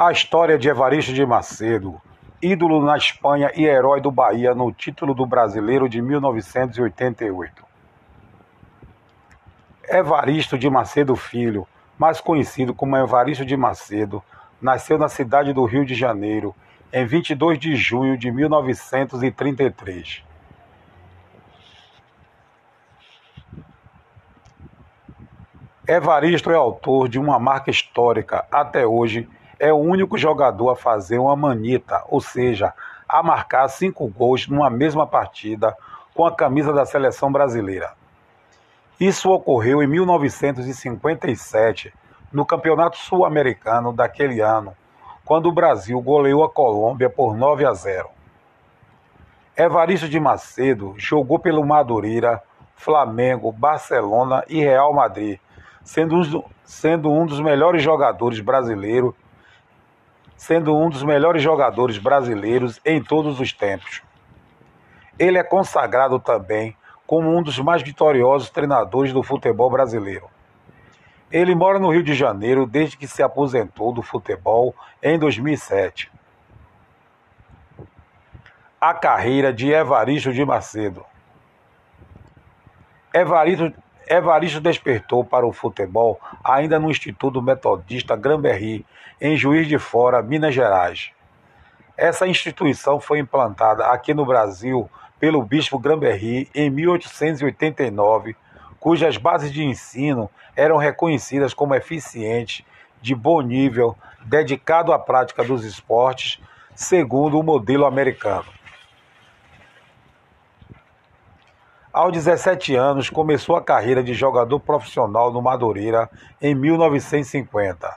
A história de Evaristo de Macedo, ídolo na Espanha e herói do Bahia no título do Brasileiro de 1988. Evaristo de Macedo Filho, mais conhecido como Evaristo de Macedo, nasceu na cidade do Rio de Janeiro em 22 de junho de 1933. Evaristo é autor de uma marca histórica até hoje é o único jogador a fazer uma manita, ou seja, a marcar cinco gols numa mesma partida com a camisa da seleção brasileira. Isso ocorreu em 1957, no Campeonato Sul-Americano daquele ano, quando o Brasil goleou a Colômbia por 9 a 0. Evaristo de Macedo jogou pelo Madureira, Flamengo, Barcelona e Real Madrid, sendo um, dos melhores jogadores brasileiros sendo um dos melhores jogadores brasileiros em todos os tempos. Ele é consagrado também como um dos mais vitoriosos treinadores do futebol brasileiro. Ele mora no Rio de Janeiro desde que se aposentou do futebol em 2007. A carreira de Evaristo de Macedo. Evaristo, Evaristo despertou para o futebol ainda no Instituto Metodista Gramberry, em Juiz de Fora, Minas Gerais. Essa instituição foi implantada aqui no Brasil pelo bispo Gramberry em 1889, cujas bases de ensino eram reconhecidas como eficientes, de bom nível, dedicado à prática dos esportes, segundo o modelo americano. Aos 17 anos, começou a carreira de jogador profissional no Madureira em 1950.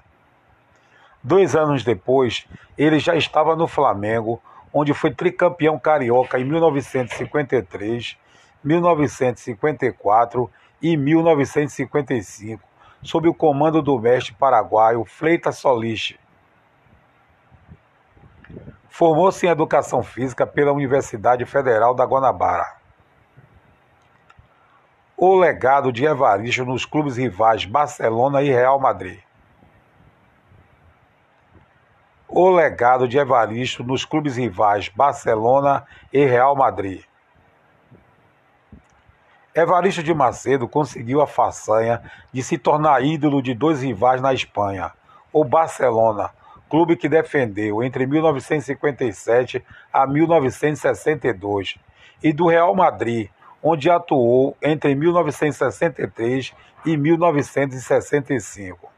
Dois anos depois, ele já estava no Flamengo, onde foi tricampeão carioca em 1953, 1954 e 1955, sob o comando do mestre paraguaio Fleitas Solis. Formou-se em Educação Física pela Universidade Federal da Guanabara o legado de Evaristo nos clubes rivais Barcelona e Real Madrid. O legado de Evaristo nos clubes rivais Barcelona e Real Madrid. Evaristo de Macedo conseguiu a façanha de se tornar ídolo de dois rivais na Espanha, o Barcelona, clube que defendeu entre 1957 a 1962, e do Real Madrid, onde atuou entre 1963 e 1965.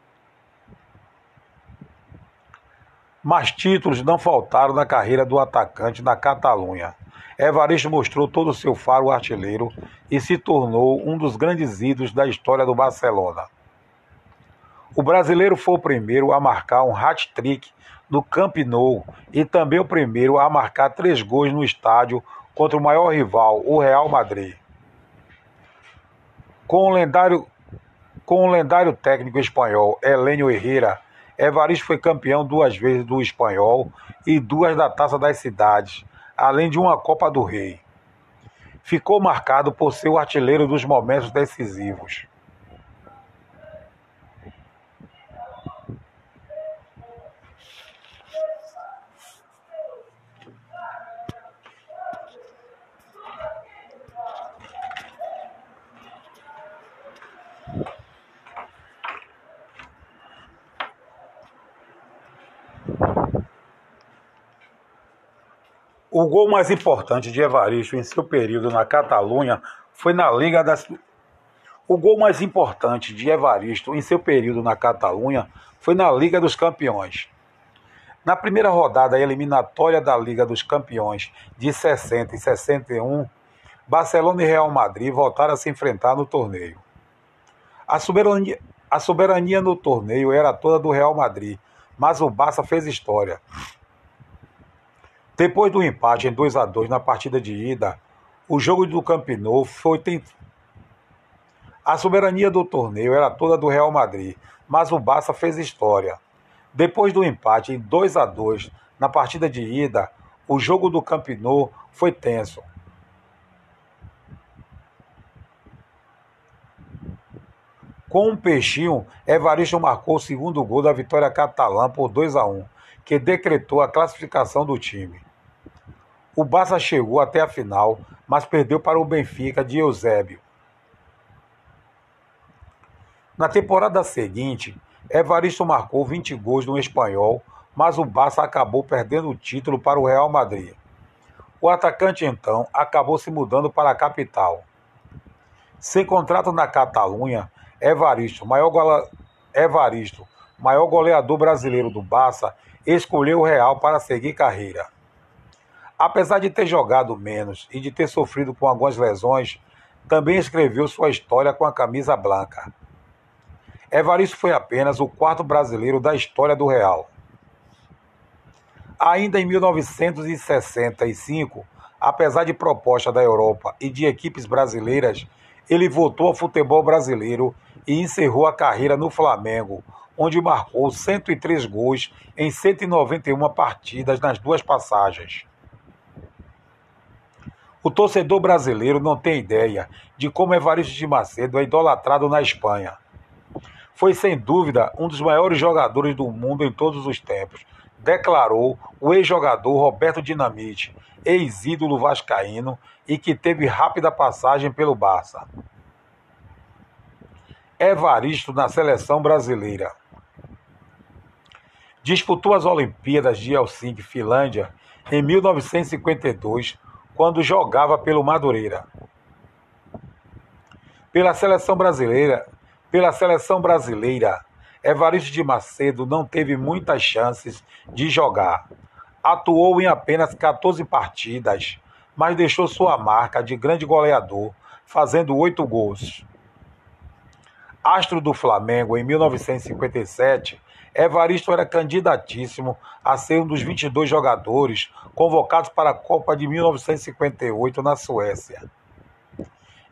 Mas títulos não faltaram na carreira do atacante na Catalunha. Evaristo mostrou todo o seu faro artilheiro e se tornou um dos grandes ídolos da história do Barcelona. O brasileiro foi o primeiro a marcar um hat-trick no Camp Nou e também o primeiro a marcar três gols no estádio contra o maior rival, o Real Madrid. Com o lendário, com o lendário técnico espanhol Helênio Herrera, Evaristo foi campeão duas vezes do espanhol e duas da Taça das Cidades, além de uma Copa do Rei. Ficou marcado por ser o artilheiro dos momentos decisivos. O gol mais importante de Evaristo em seu período na Catalunha foi na Liga das O gol mais importante de Evaristo em seu período na Catalunha foi na Liga dos Campeões. Na primeira rodada eliminatória da Liga dos Campeões de 60 e 61, Barcelona e Real Madrid voltaram a se enfrentar no torneio. A soberania, a soberania no torneio era toda do Real Madrid, mas o Barça fez história. Depois do empate em 2 a 2 na partida de ida, o jogo do Camp Nou foi tent... A soberania do torneio era toda do Real Madrid, mas o Barça fez história. Depois do empate em 2 a 2 na partida de ida, o jogo do Camp Nou foi tenso. Com um peixinho, Evaristo marcou o segundo gol da vitória catalã por 2 a 1 que decretou a classificação do time. O Barça chegou até a final, mas perdeu para o Benfica de Eusébio. Na temporada seguinte, Evaristo marcou 20 gols no espanhol, mas o Barça acabou perdendo o título para o Real Madrid. O atacante então acabou se mudando para a capital. Sem contrato na Catalunha, Evaristo, maior, gola... Evaristo, maior goleador brasileiro do Barça, escolheu o Real para seguir carreira. Apesar de ter jogado menos e de ter sofrido com algumas lesões, também escreveu sua história com a camisa branca. Evaristo foi apenas o quarto brasileiro da história do Real. Ainda em 1965, apesar de proposta da Europa e de equipes brasileiras, ele voltou ao futebol brasileiro e encerrou a carreira no Flamengo, onde marcou 103 gols em 191 partidas nas duas passagens. O torcedor brasileiro não tem ideia de como Evaristo de Macedo é idolatrado na Espanha. Foi sem dúvida um dos maiores jogadores do mundo em todos os tempos, declarou o ex-jogador Roberto Dinamite, ex-ídolo vascaíno e que teve rápida passagem pelo Barça. Evaristo na seleção brasileira. Disputou as Olimpíadas de Helsinki, Finlândia, em 1952, quando jogava pelo Madureira. Pela seleção brasileira, pela seleção brasileira, Evaristo de Macedo não teve muitas chances de jogar. Atuou em apenas 14 partidas, mas deixou sua marca de grande goleador, fazendo oito gols. Astro do Flamengo em 1957, Evaristo era candidatíssimo a ser um dos 22 jogadores convocados para a Copa de 1958 na Suécia.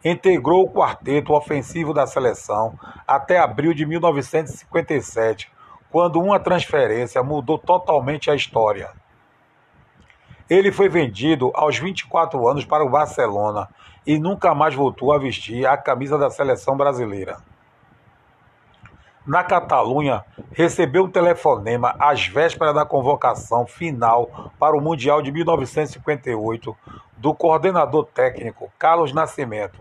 Integrou o quarteto ofensivo da seleção até abril de 1957, quando uma transferência mudou totalmente a história. Ele foi vendido aos 24 anos para o Barcelona e nunca mais voltou a vestir a camisa da seleção brasileira na Catalunha, recebeu um telefonema às vésperas da convocação final para o Mundial de 1958 do coordenador técnico Carlos Nascimento.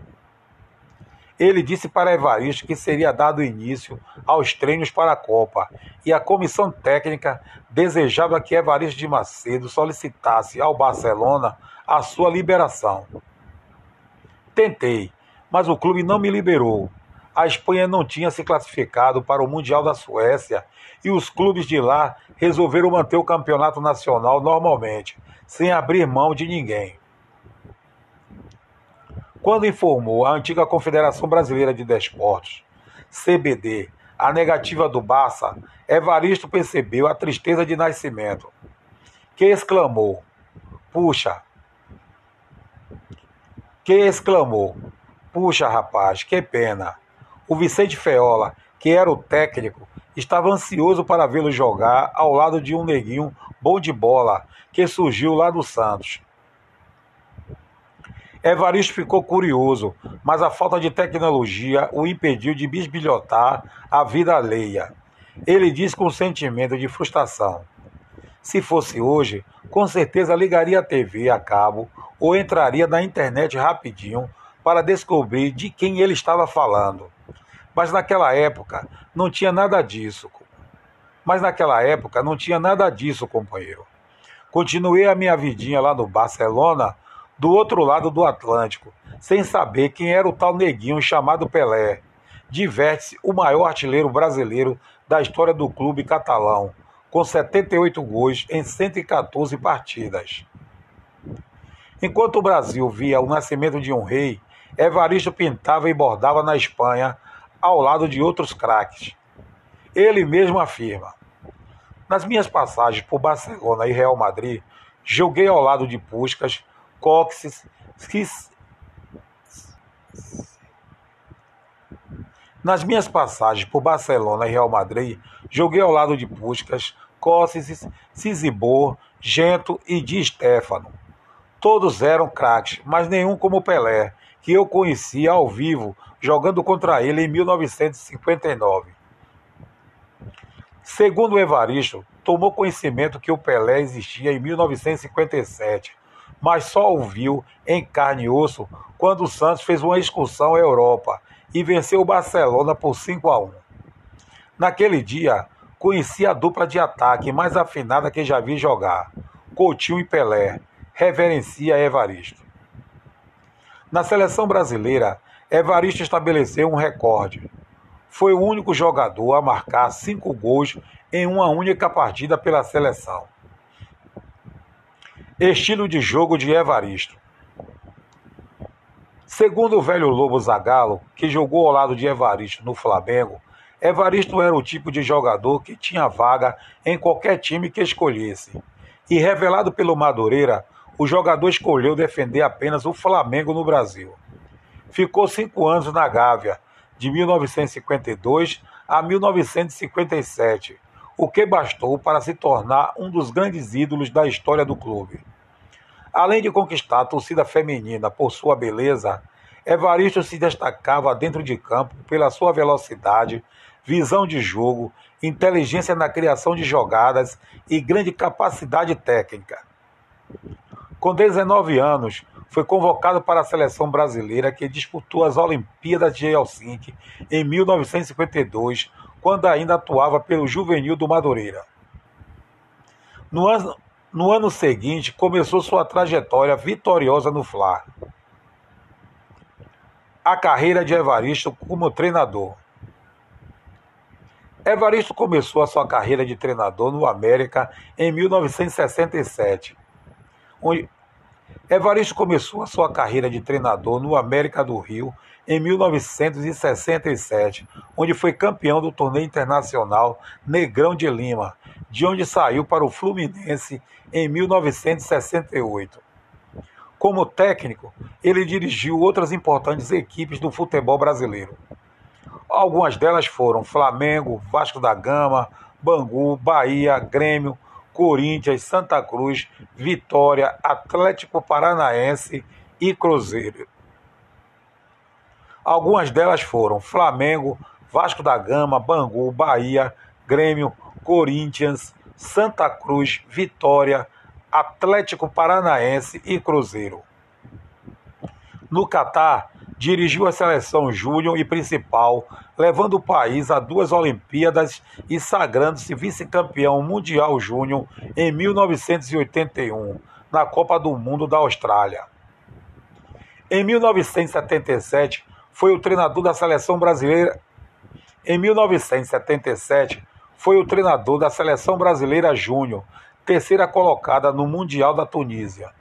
Ele disse para Evaristo que seria dado início aos treinos para a Copa e a comissão técnica desejava que Evaristo de Macedo solicitasse ao Barcelona a sua liberação. Tentei, mas o clube não me liberou a Espanha não tinha se classificado para o Mundial da Suécia e os clubes de lá resolveram manter o campeonato nacional normalmente, sem abrir mão de ninguém. Quando informou a antiga Confederação Brasileira de Desportos, CBD, a negativa do Barça, Evaristo percebeu a tristeza de nascimento, que exclamou: Puxa! Que exclamou: Puxa, rapaz, que pena! O Vicente Feola, que era o técnico, estava ansioso para vê-lo jogar ao lado de um neguinho bom de bola que surgiu lá do Santos. Evaristo ficou curioso, mas a falta de tecnologia o impediu de bisbilhotar a vida alheia. Ele disse com um sentimento de frustração. Se fosse hoje, com certeza ligaria a TV a cabo ou entraria na internet rapidinho para descobrir de quem ele estava falando. Mas naquela época não tinha nada disso. Mas naquela época não tinha nada disso, companheiro. Continuei a minha vidinha lá no Barcelona, do outro lado do Atlântico, sem saber quem era o tal neguinho chamado Pelé. Diverte-se o maior artilheiro brasileiro da história do clube catalão, com 78 gols em 114 partidas. Enquanto o Brasil via o nascimento de um rei, Evaristo pintava e bordava na Espanha ao lado de outros craques. Ele mesmo afirma: Nas minhas passagens por Barcelona e Real Madrid, joguei ao lado de Puskas, Coxes, Skis... Nas minhas passagens por Barcelona e Real Madrid, joguei ao lado de Puskas, Coxes, Cisibor, Gento e Di Stefano. Todos eram craques, mas nenhum como Pelé, que eu conhecia ao vivo jogando contra ele em 1959. Segundo Evaristo, tomou conhecimento que o Pelé existia em 1957, mas só o viu em carne e osso quando o Santos fez uma excursão à Europa e venceu o Barcelona por 5 a 1. Naquele dia, conheci a dupla de ataque mais afinada que já vi jogar, Coutinho e Pelé, reverencia Evaristo. Na seleção brasileira, Evaristo estabeleceu um recorde. Foi o único jogador a marcar cinco gols em uma única partida pela seleção. Estilo de jogo de Evaristo. Segundo o velho Lobo Zagallo, que jogou ao lado de Evaristo no Flamengo, Evaristo era o tipo de jogador que tinha vaga em qualquer time que escolhesse. E revelado pelo Madureira, o jogador escolheu defender apenas o Flamengo no Brasil. Ficou cinco anos na Gávea, de 1952 a 1957, o que bastou para se tornar um dos grandes ídolos da história do clube. Além de conquistar a torcida feminina por sua beleza, Evaristo se destacava dentro de campo pela sua velocidade, visão de jogo, inteligência na criação de jogadas e grande capacidade técnica. Com 19 anos, foi convocado para a seleção brasileira que disputou as Olimpíadas de Helsinki em 1952, quando ainda atuava pelo Juvenil do Madureira. No ano, no ano seguinte, começou sua trajetória vitoriosa no Fla. A carreira de Evaristo como treinador. Evaristo começou a sua carreira de treinador no América em 1967, onde Evaristo começou a sua carreira de treinador no América do Rio em 1967, onde foi campeão do torneio internacional Negrão de Lima, de onde saiu para o Fluminense em 1968. Como técnico, ele dirigiu outras importantes equipes do futebol brasileiro. Algumas delas foram Flamengo, Vasco da Gama, Bangu, Bahia, Grêmio, Corinthians, Santa Cruz, Vitória, Atlético Paranaense e Cruzeiro. Algumas delas foram Flamengo, Vasco da Gama, Bangu, Bahia, Grêmio, Corinthians, Santa Cruz, Vitória, Atlético Paranaense e Cruzeiro. No Catar, dirigiu a seleção júnior e principal, levando o país a duas Olimpíadas e sagrando-se vice-campeão mundial júnior em 1981, na Copa do Mundo da Austrália. Em 1977, foi o treinador da seleção brasileira. Em 1977, foi o treinador da seleção brasileira júnior, terceira colocada no Mundial da Tunísia.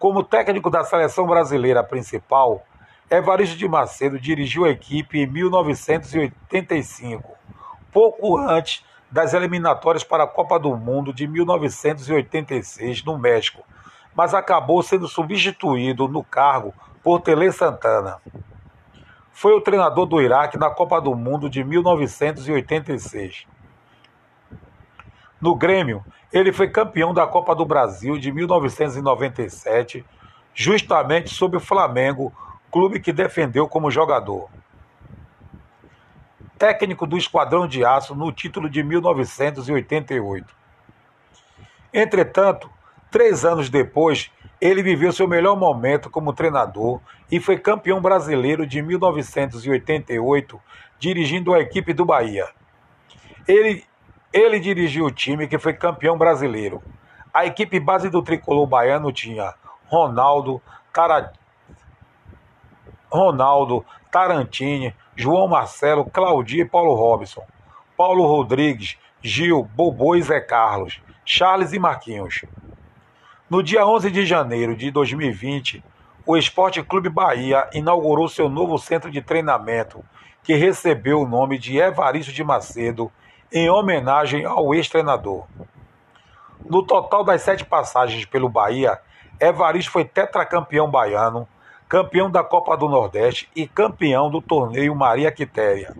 Como técnico da seleção brasileira principal, Evaristo de Macedo dirigiu a equipe em 1985, pouco antes das eliminatórias para a Copa do Mundo de 1986 no México, mas acabou sendo substituído no cargo por Tele Santana. Foi o treinador do Iraque na Copa do Mundo de 1986. No Grêmio, ele foi campeão da Copa do Brasil de 1997, justamente sob o Flamengo clube que defendeu como jogador. Técnico do Esquadrão de Aço no título de 1988. Entretanto, três anos depois, ele viveu seu melhor momento como treinador e foi campeão brasileiro de 1988, dirigindo a equipe do Bahia. Ele, ele dirigiu o time que foi campeão brasileiro. A equipe base do tricolor baiano tinha Ronaldo, Cara, Ronaldo, Tarantini, João Marcelo, Claudia e Paulo Robson, Paulo Rodrigues, Gil, Bobô e Zé Carlos, Charles e Marquinhos. No dia 11 de janeiro de 2020, o Esporte Clube Bahia inaugurou seu novo centro de treinamento, que recebeu o nome de Evaristo de Macedo, em homenagem ao ex-treinador. No total das sete passagens pelo Bahia, Evaristo foi tetracampeão baiano, campeão da Copa do Nordeste e campeão do torneio Maria Quitéria.